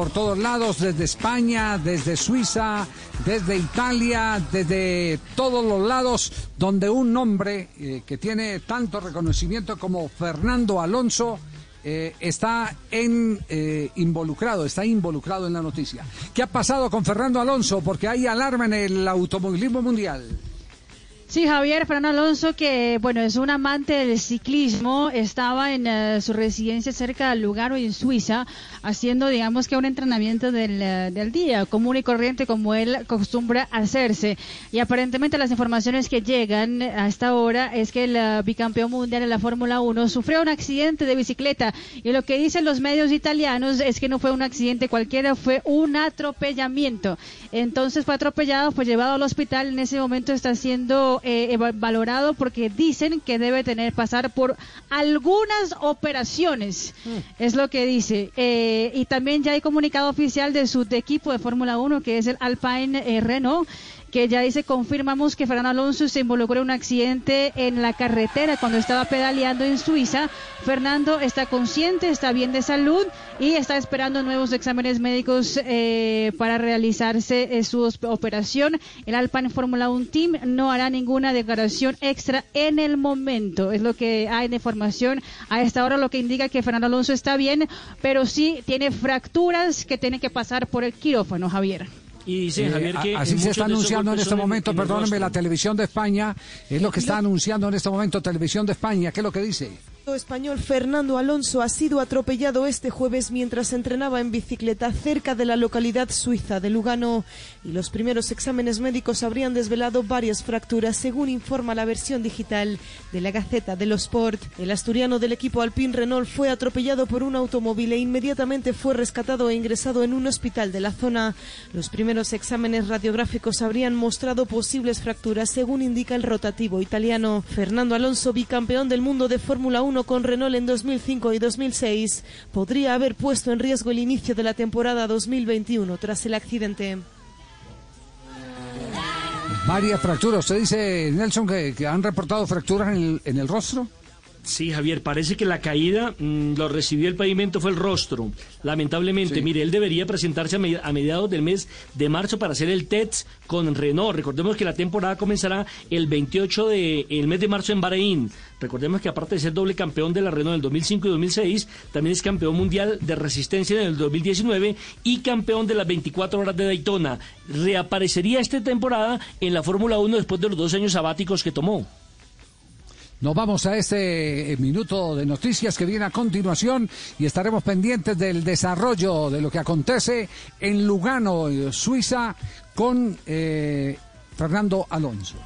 por todos lados, desde España, desde Suiza, desde Italia, desde todos los lados, donde un nombre eh, que tiene tanto reconocimiento como Fernando Alonso eh, está en, eh, involucrado, está involucrado en la noticia. ¿Qué ha pasado con Fernando Alonso? Porque hay alarma en el automovilismo mundial. Sí, Javier Fernando Alonso, que bueno, es un amante del ciclismo, estaba en eh, su residencia cerca del Lugano, en Suiza, haciendo, digamos que un entrenamiento del, eh, del, día, común y corriente, como él acostumbra hacerse. Y aparentemente las informaciones que llegan a esta hora es que el uh, bicampeón mundial en la Fórmula 1 sufrió un accidente de bicicleta. Y lo que dicen los medios italianos es que no fue un accidente cualquiera, fue un atropellamiento. Entonces fue atropellado, fue llevado al hospital, en ese momento está siendo eh, valorado porque dicen que debe tener pasar por algunas operaciones, mm. es lo que dice. Eh, y también ya hay comunicado oficial de su equipo de Fórmula 1, que es el Alpine eh, Renault que ya dice, confirmamos que Fernando Alonso se involucró en un accidente en la carretera cuando estaba pedaleando en Suiza. Fernando está consciente, está bien de salud y está esperando nuevos exámenes médicos eh, para realizarse eh, su operación. El Alpine Fórmula 1 Team no hará ninguna declaración extra en el momento. Es lo que hay de información a esta hora, lo que indica que Fernando Alonso está bien, pero sí tiene fracturas que tiene que pasar por el quirófano, Javier. Y eh, Javier que así se está anunciando en este momento, perdónenme, la televisión de España es lo que está anunciando en este momento televisión de España. ¿Qué es lo que dice? Español Fernando Alonso ha sido atropellado este jueves mientras entrenaba en bicicleta cerca de la localidad suiza de Lugano y los primeros exámenes médicos habrían desvelado varias fracturas según informa la versión digital de la Gaceta de los Sport. El asturiano del equipo Alpine Renault fue atropellado por un automóvil e inmediatamente fue rescatado e ingresado en un hospital de la zona. Los primeros exámenes radiográficos habrían mostrado posibles fracturas según indica el rotativo italiano. Fernando Alonso, bicampeón del mundo de Fórmula 1 con Renault en 2005 y 2006 podría haber puesto en riesgo el inicio de la temporada 2021 tras el accidente. Varias fracturas. ¿Usted dice, Nelson, que, han reportado fracturas en el, en el rostro? Sí, Javier, parece que la caída mm, lo recibió el pavimento, fue el rostro. Lamentablemente, mire, él debería presentarse a, mediados del mes de marzo para hacer el TETS con Renault. Recordemos que la temporada comenzará el 28 del de, mes de marzo en Bahrein. Recordemos que aparte de ser doble campeón de la Renault en el 2005 y 2006, también es campeón mundial de resistencia en el 2019 y campeón de las 24 horas de Daytona. Reaparecería esta temporada en la Fórmula 1 después de los dos años sabáticos que tomó. Nos vamos a este eh, minuto de noticias que viene a continuación y estaremos pendientes del desarrollo de lo que acontece en Lugano, Suiza, con eh, Fernando Alonso.